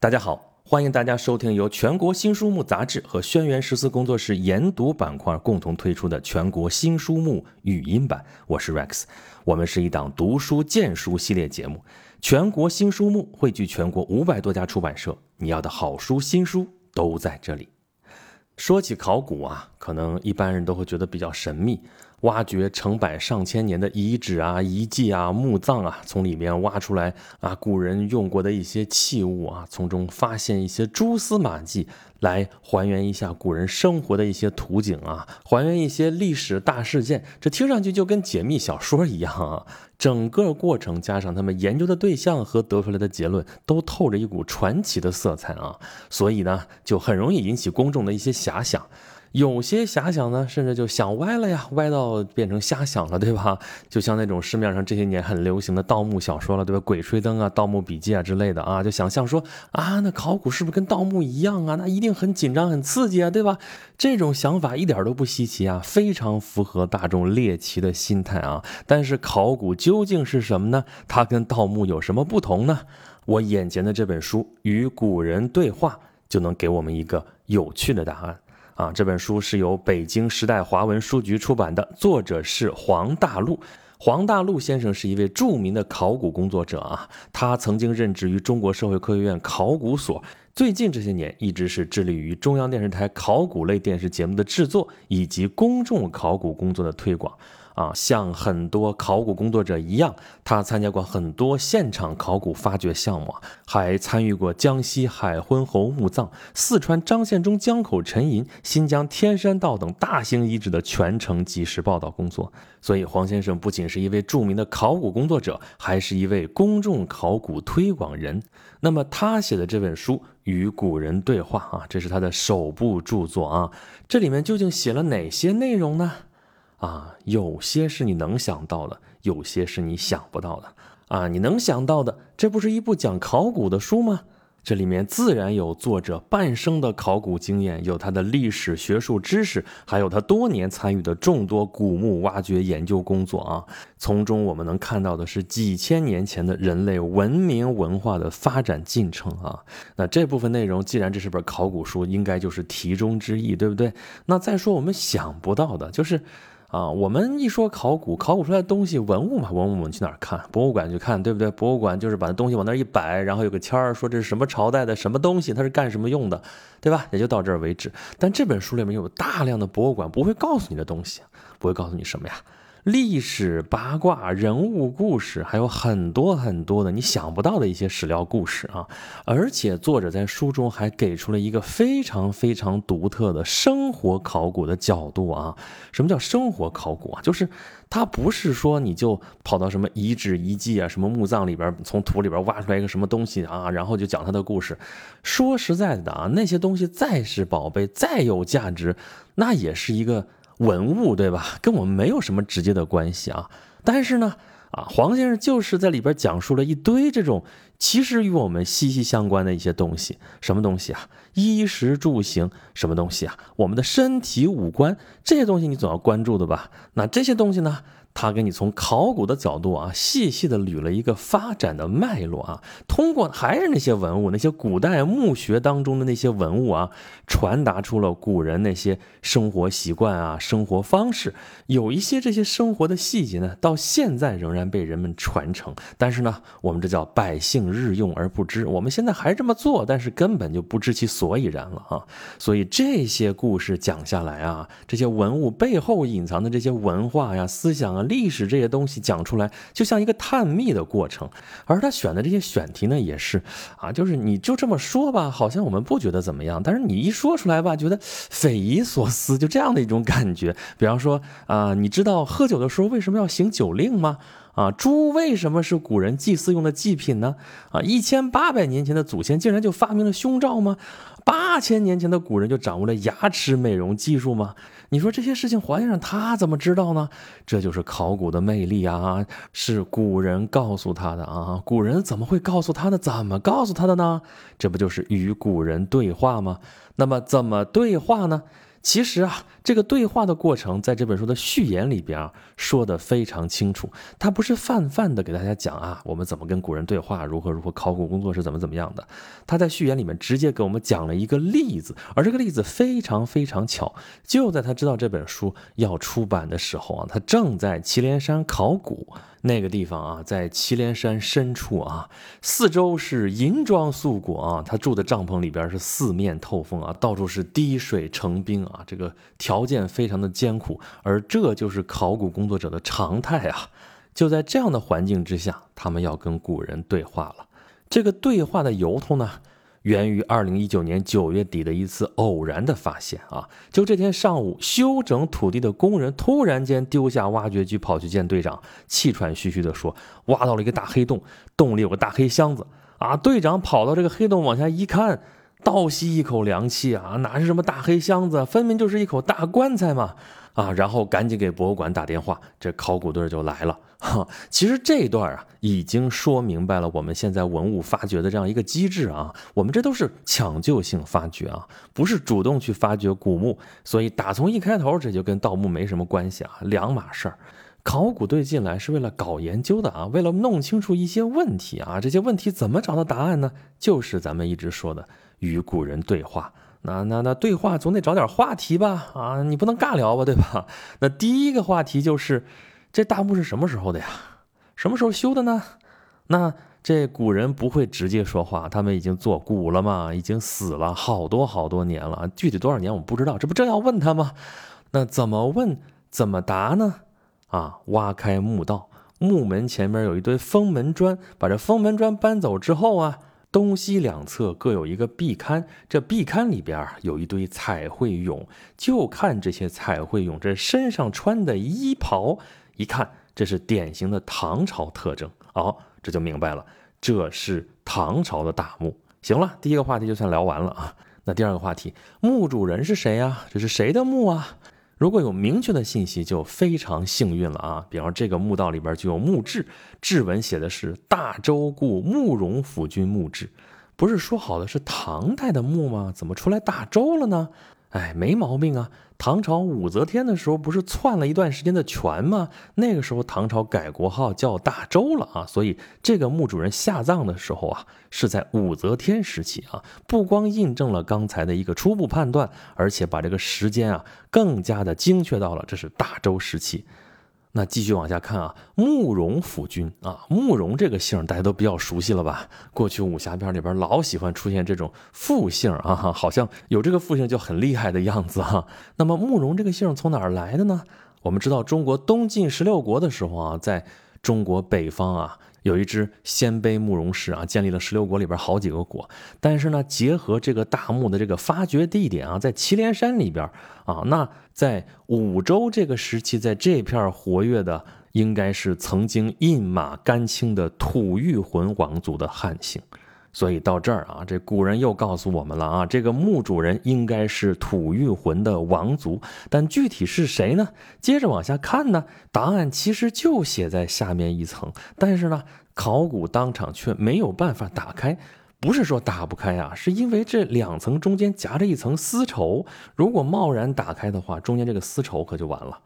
大家好，欢迎大家收听由全国新书目杂志和轩辕十四工作室研读板块共同推出的全国新书目语音版。我是 Rex，我们是一档读书荐书系列节目。全国新书目汇聚全国五百多家出版社，你要的好书新书都在这里。说起考古啊，可能一般人都会觉得比较神秘。挖掘成百上千年的遗址啊、遗迹啊、墓葬啊，从里面挖出来啊古人用过的一些器物啊，从中发现一些蛛丝马迹，来还原一下古人生活的一些图景啊，还原一些历史大事件。这听上去就跟解密小说一样啊！整个过程加上他们研究的对象和得出来的结论，都透着一股传奇的色彩啊，所以呢，就很容易引起公众的一些遐想。有些遐想呢，甚至就想歪了呀，歪到变成瞎想了，对吧？就像那种市面上这些年很流行的盗墓小说了，对吧？鬼吹灯啊，盗墓笔记啊之类的啊，就想象说啊，那考古是不是跟盗墓一样啊？那一定很紧张、很刺激啊，对吧？这种想法一点都不稀奇啊，非常符合大众猎奇的心态啊。但是考古究竟是什么呢？它跟盗墓有什么不同呢？我眼前的这本书《与古人对话》就能给我们一个有趣的答案。啊，这本书是由北京时代华文书局出版的，作者是黄大陆。黄大陆先生是一位著名的考古工作者啊，他曾经任职于中国社会科学院考古所，最近这些年一直是致力于中央电视台考古类电视节目的制作以及公众考古工作的推广。啊，像很多考古工作者一样，他参加过很多现场考古发掘项目，还参与过江西海昏侯墓葬、四川张献忠江口沉银、新疆天山道等大型遗址的全程及时报道工作。所以，黄先生不仅是一位著名的考古工作者，还是一位公众考古推广人。那么，他写的这本书《与古人对话》啊，这是他的首部著作啊，这里面究竟写了哪些内容呢？啊，有些是你能想到的，有些是你想不到的。啊，你能想到的，这不是一部讲考古的书吗？这里面自然有作者半生的考古经验，有他的历史学术知识，还有他多年参与的众多古墓挖掘研究工作啊。从中我们能看到的是几千年前的人类文明文化的发展进程啊。那这部分内容，既然这是本考古书，应该就是题中之意，对不对？那再说我们想不到的，就是。啊，我们一说考古，考古出来的东西，文物嘛，文物我们去哪儿看？博物馆去看，对不对？博物馆就是把那东西往那儿一摆，然后有个签儿说这是什么朝代的什么东西，它是干什么用的，对吧？也就到这儿为止。但这本书里面有大量的博物馆不会告诉你的东西，不会告诉你什么呀？历史八卦、人物故事，还有很多很多的你想不到的一些史料故事啊！而且作者在书中还给出了一个非常非常独特的生活考古的角度啊！什么叫生活考古啊？就是它不是说你就跑到什么遗址遗迹啊、什么墓葬里边，从土里边挖出来一个什么东西啊，然后就讲它的故事。说实在的啊，那些东西再是宝贝、再有价值，那也是一个。文物对吧？跟我们没有什么直接的关系啊。但是呢，啊，黄先生就是在里边讲述了一堆这种其实与我们息息相关的一些东西。什么东西啊？衣食住行，什么东西啊？我们的身体五官这些东西你总要关注的吧？那这些东西呢？他给你从考古的角度啊，细细的捋了一个发展的脉络啊，通过还是那些文物，那些古代墓穴当中的那些文物啊，传达出了古人那些生活习惯啊、生活方式。有一些这些生活的细节呢，到现在仍然被人们传承。但是呢，我们这叫百姓日用而不知。我们现在还这么做，但是根本就不知其所以然了啊。所以这些故事讲下来啊，这些文物背后隐藏的这些文化呀、思想啊。历史这些东西讲出来，就像一个探秘的过程。而他选的这些选题呢，也是啊，就是你就这么说吧，好像我们不觉得怎么样，但是你一说出来吧，觉得匪夷所思，就这样的一种感觉。比方说啊，你知道喝酒的时候为什么要行酒令吗？啊，猪为什么是古人祭祀用的祭品呢？啊，一千八百年前的祖先竟然就发明了胸罩吗？八千年前的古人就掌握了牙齿美容技术吗？你说这些事情，黄先生他怎么知道呢？这就是考古的魅力啊！是古人告诉他的啊！古人怎么会告诉他的？怎么告诉他的呢？这不就是与古人对话吗？那么怎么对话呢？其实啊，这个对话的过程在这本书的序言里边啊说的非常清楚，他不是泛泛的给大家讲啊，我们怎么跟古人对话，如何如何，考古工作是怎么怎么样的。他在序言里面直接给我们讲了一个例子，而这个例子非常非常巧，就在他知道这本书要出版的时候啊，他正在祁连山考古。那个地方啊，在祁连山深处啊，四周是银装素裹啊，他住的帐篷里边是四面透风啊，到处是滴水成冰啊，这个条件非常的艰苦，而这就是考古工作者的常态啊。就在这样的环境之下，他们要跟古人对话了。这个对话的由头呢？源于二零一九年九月底的一次偶然的发现啊！就这天上午，修整土地的工人突然间丢下挖掘机，跑去见队长，气喘吁吁地说：“挖到了一个大黑洞，洞里有个大黑箱子啊！”队长跑到这个黑洞往下一看，倒吸一口凉气啊！哪是什么大黑箱子，分明就是一口大棺材嘛！啊，然后赶紧给博物馆打电话，这考古队就来了。哈，其实这一段啊，已经说明白了我们现在文物发掘的这样一个机制啊。我们这都是抢救性发掘啊，不是主动去发掘古墓，所以打从一开头这就跟盗墓没什么关系啊，两码事儿。考古队进来是为了搞研究的啊，为了弄清楚一些问题啊，这些问题怎么找到答案呢？就是咱们一直说的与古人对话。那那那对话总得找点话题吧？啊，你不能尬聊吧，对吧？那第一个话题就是这大墓是什么时候的呀？什么时候修的呢？那这古人不会直接说话，他们已经做古了嘛，已经死了好多好多年了，具体多少年我们不知道，这不正要问他吗？那怎么问？怎么答呢？啊，挖开墓道，墓门前面有一堆封门砖，把这封门砖搬走之后啊。东西两侧各有一个壁龛，这壁龛里边有一堆彩绘俑，就看这些彩绘俑这身上穿的衣袍，一看这是典型的唐朝特征，哦，这就明白了，这是唐朝的大墓。行了，第一个话题就算聊完了啊，那第二个话题，墓主人是谁呀？这是谁的墓啊？如果有明确的信息，就非常幸运了啊！比方这个墓道里边就有墓志，志文写的是“大周故慕容府君墓志”，不是说好的是唐代的墓吗？怎么出来大周了呢？哎，没毛病啊！唐朝武则天的时候不是篡了一段时间的权吗？那个时候唐朝改国号叫大周了啊，所以这个墓主人下葬的时候啊，是在武则天时期啊，不光印证了刚才的一个初步判断，而且把这个时间啊更加的精确到了这是大周时期。那继续往下看啊，慕容府君啊，慕容这个姓大家都比较熟悉了吧？过去武侠片里边老喜欢出现这种复姓啊，好像有这个复姓就很厉害的样子哈。那么慕容这个姓从哪来的呢？我们知道中国东晋十六国的时候啊，在中国北方啊。有一支鲜卑慕容氏啊，建立了十六国里边好几个国。但是呢，结合这个大墓的这个发掘地点啊，在祁连山里边啊，那在武周这个时期，在这片活跃的，应该是曾经印马甘青的吐谷浑王族的汉姓。所以到这儿啊，这古人又告诉我们了啊，这个墓主人应该是吐谷浑的王族，但具体是谁呢？接着往下看呢，答案其实就写在下面一层，但是呢，考古当场却没有办法打开，不是说打不开啊，是因为这两层中间夹着一层丝绸，如果贸然打开的话，中间这个丝绸可就完了，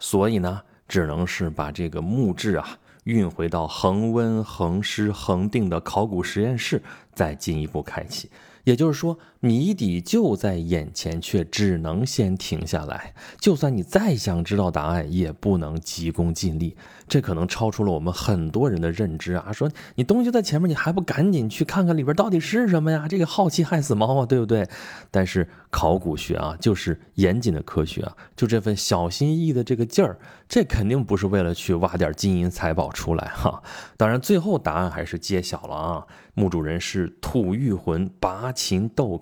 所以呢，只能是把这个墓志啊。运回到恒温、恒湿、恒定的考古实验室，再进一步开启。也就是说，谜底就在眼前，却只能先停下来。就算你再想知道答案，也不能急功近利。这可能超出了我们很多人的认知啊！说你东西在前面，你还不赶紧去看看里边到底是什么呀？这个好奇害死猫啊，对不对？但是考古学啊，就是严谨的科学啊，就这份小心翼翼的这个劲儿，这肯定不是为了去挖点金银财宝出来哈。当然，最后答案还是揭晓了啊！墓主人是吐谷浑拔秦窦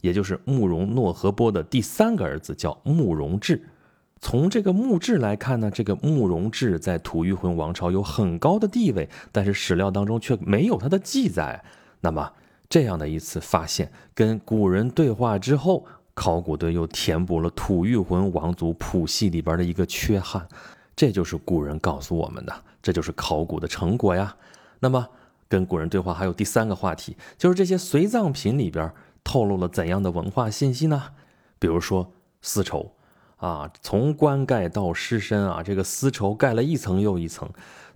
也就是慕容诺和波的第三个儿子，叫慕容智。从这个墓志来看呢，这个慕容智在吐谷浑王朝有很高的地位，但是史料当中却没有他的记载。那么这样的一次发现，跟古人对话之后，考古队又填补了吐谷浑王族谱系里边的一个缺憾。这就是古人告诉我们的，这就是考古的成果呀。那么跟古人对话还有第三个话题，就是这些随葬品里边透露了怎样的文化信息呢？比如说。丝绸啊，从棺盖到尸身啊，这个丝绸盖了一层又一层。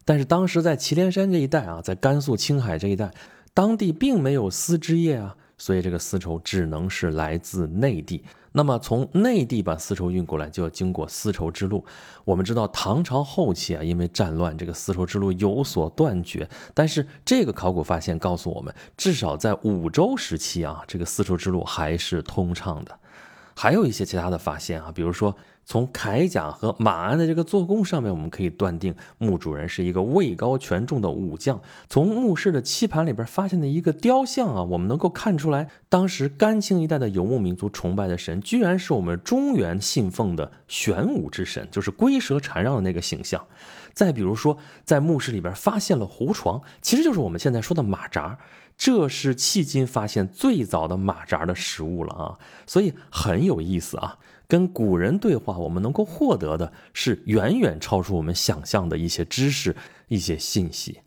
但是当时在祁连山这一带啊，在甘肃青海这一带，当地并没有丝织业啊，所以这个丝绸只能是来自内地。那么从内地把丝绸运过来，就要经过丝绸之路。我们知道唐朝后期啊，因为战乱，这个丝绸之路有所断绝。但是这个考古发现告诉我们，至少在五周时期啊，这个丝绸之路还是通畅的。还有一些其他的发现啊，比如说。从铠甲和马鞍的这个做工上面，我们可以断定墓主人是一个位高权重的武将。从墓室的漆盘里边发现的一个雕像啊，我们能够看出来，当时甘青一带的游牧民族崇拜的神，居然是我们中原信奉的玄武之神，就是龟蛇缠绕的那个形象。再比如说，在墓室里边发现了胡床，其实就是我们现在说的马扎，这是迄今发现最早的马扎的实物了啊，所以很有意思啊。跟古人对话，我们能够获得的是远远超出我们想象的一些知识、一些信息。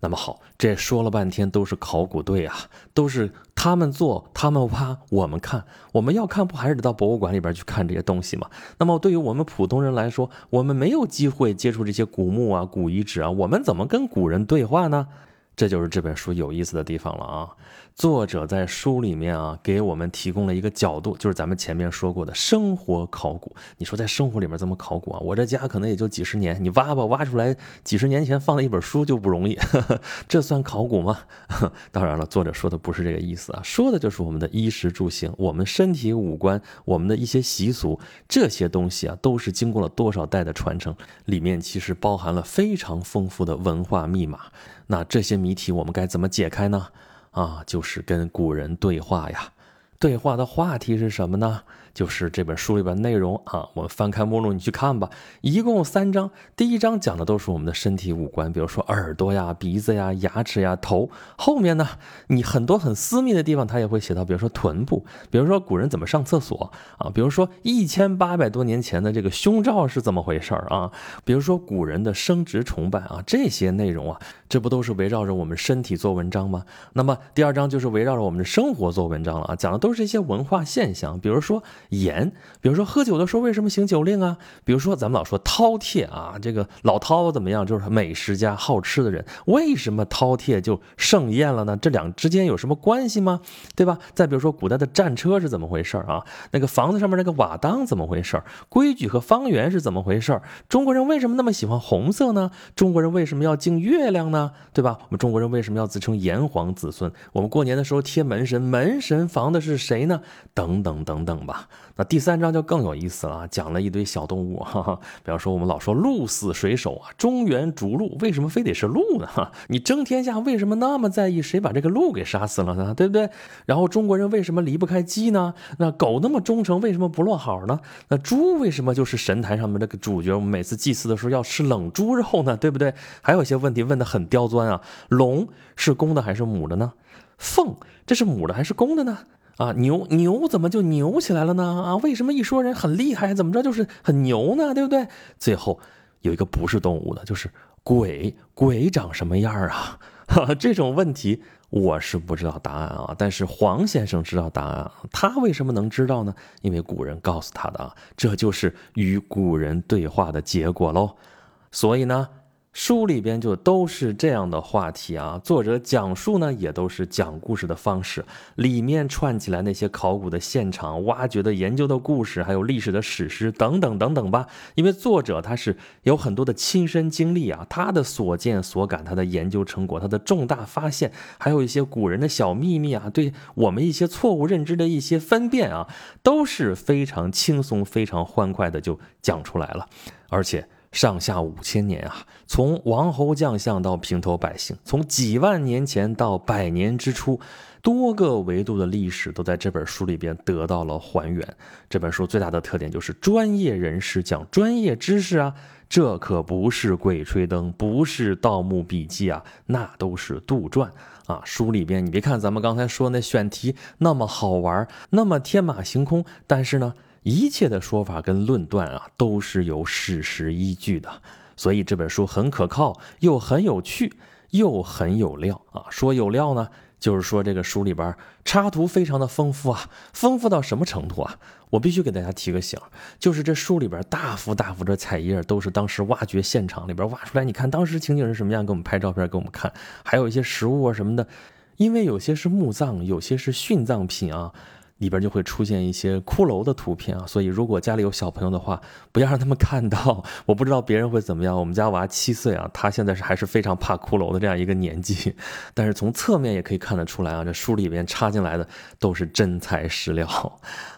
那么好，这说了半天都是考古队啊，都是他们做、他们挖，我们看。我们要看，不还是得到博物馆里边去看这些东西吗？那么对于我们普通人来说，我们没有机会接触这些古墓啊、古遗址啊，我们怎么跟古人对话呢？这就是这本书有意思的地方了啊！作者在书里面啊，给我们提供了一个角度，就是咱们前面说过的生活考古。你说在生活里面怎么考古啊？我这家可能也就几十年，你挖吧，挖出来几十年前放的一本书就不容易，这算考古吗？当然了，作者说的不是这个意思啊，说的就是我们的衣食住行，我们身体五官，我们的一些习俗，这些东西啊，都是经过了多少代的传承，里面其实包含了非常丰富的文化密码。那这些谜题我们该怎么解开呢？啊，就是跟古人对话呀。对话的话题是什么呢？就是这本书里边内容啊，我们翻开目录，你去看吧。一共三章，第一章讲的都是我们的身体五官，比如说耳朵呀、鼻子呀、牙齿呀、头。后面呢，你很多很私密的地方，他也会写到，比如说臀部，比如说古人怎么上厕所啊，比如说一千八百多年前的这个胸罩是怎么回事啊，比如说古人的生殖崇拜啊，这些内容啊，这不都是围绕着我们身体做文章吗？那么第二章就是围绕着我们的生活做文章了啊，讲的都是一些文化现象，比如说。盐，比如说喝酒的时候为什么行酒令啊？比如说咱们老说饕餮啊，这个老饕怎么样？就是美食家、好吃的人，为什么饕餮就盛宴了呢？这两之间有什么关系吗？对吧？再比如说古代的战车是怎么回事啊？那个房子上面那个瓦当怎么回事？规矩和方圆是怎么回事？中国人为什么那么喜欢红色呢？中国人为什么要敬月亮呢？对吧？我们中国人为什么要自称炎黄子孙？我们过年的时候贴门神，门神防的是谁呢？等等等等吧。那第三章就更有意思了，讲了一堆小动物，哈哈，比方说我们老说鹿死谁手啊？中原逐鹿，为什么非得是鹿呢？哈，你争天下为什么那么在意谁把这个鹿给杀死了呢？对不对？然后中国人为什么离不开鸡呢？那狗那么忠诚，为什么不落好呢？那猪为什么就是神坛上面这个主角？我们每次祭祀的时候要吃冷猪肉呢？对不对？还有一些问题问的很刁钻啊，龙是公的还是母的呢？凤这是母的还是公的呢？啊，牛牛怎么就牛起来了呢？啊，为什么一说人很厉害，怎么着就是很牛呢？对不对？最后有一个不是动物的，就是鬼，鬼长什么样啊？这种问题我是不知道答案啊，但是黄先生知道答案。他为什么能知道呢？因为古人告诉他的啊，这就是与古人对话的结果喽。所以呢。书里边就都是这样的话题啊，作者讲述呢也都是讲故事的方式，里面串起来那些考古的现场、挖掘的研究的故事，还有历史的史诗等等等等吧。因为作者他是有很多的亲身经历啊，他的所见所感、他的研究成果、他的重大发现，还有一些古人的小秘密啊，对我们一些错误认知的一些分辨啊，都是非常轻松、非常欢快的就讲出来了，而且。上下五千年啊，从王侯将相到平头百姓，从几万年前到百年之初，多个维度的历史都在这本书里边得到了还原。这本书最大的特点就是专业人士讲专业知识啊，这可不是《鬼吹灯》，不是《盗墓笔记》啊，那都是杜撰啊。书里边你别看咱们刚才说那选题那么好玩，那么天马行空，但是呢。一切的说法跟论断啊，都是有史实依据的，所以这本书很可靠，又很有趣，又很有料啊。说有料呢。就是说这个书里边插图非常的丰富啊，丰富到什么程度啊？我必须给大家提个醒，就是这书里边大幅大幅的彩页都是当时挖掘现场里边挖出来，你看当时情景是什么样，给我们拍照片给我们看，还有一些实物啊什么的，因为有些是墓葬，有些是殉葬品啊。里边就会出现一些骷髅的图片啊，所以如果家里有小朋友的话，不要让他们看到。我不知道别人会怎么样，我们家娃七岁啊，他现在是还是非常怕骷髅的这样一个年纪。但是从侧面也可以看得出来啊，这书里边插进来的都是真材实料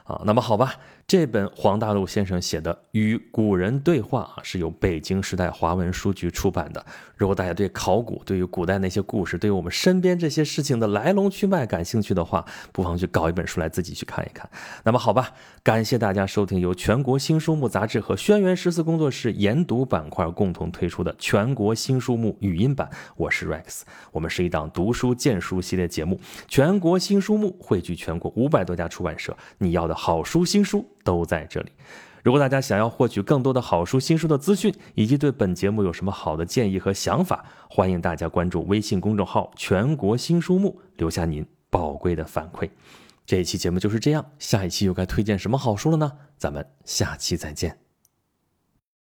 啊。那么好吧。这本黄大陆先生写的《与古人对话》啊，是由北京时代华文书局出版的。如果大家对考古、对于古代那些故事、对于我们身边这些事情的来龙去脉感兴趣的话，不妨去搞一本书来自己去看一看。那么好吧，感谢大家收听由全国新书目杂志和轩辕十四工作室研读板块共同推出的全国新书目语音版。我是 Rex，我们是一档读书荐书系列节目。全国新书目汇聚全国五百多家出版社，你要的好书新书。都在这里。如果大家想要获取更多的好书、新书的资讯，以及对本节目有什么好的建议和想法，欢迎大家关注微信公众号“全国新书目”，留下您宝贵的反馈。这一期节目就是这样，下一期又该推荐什么好书了呢？咱们下期再见。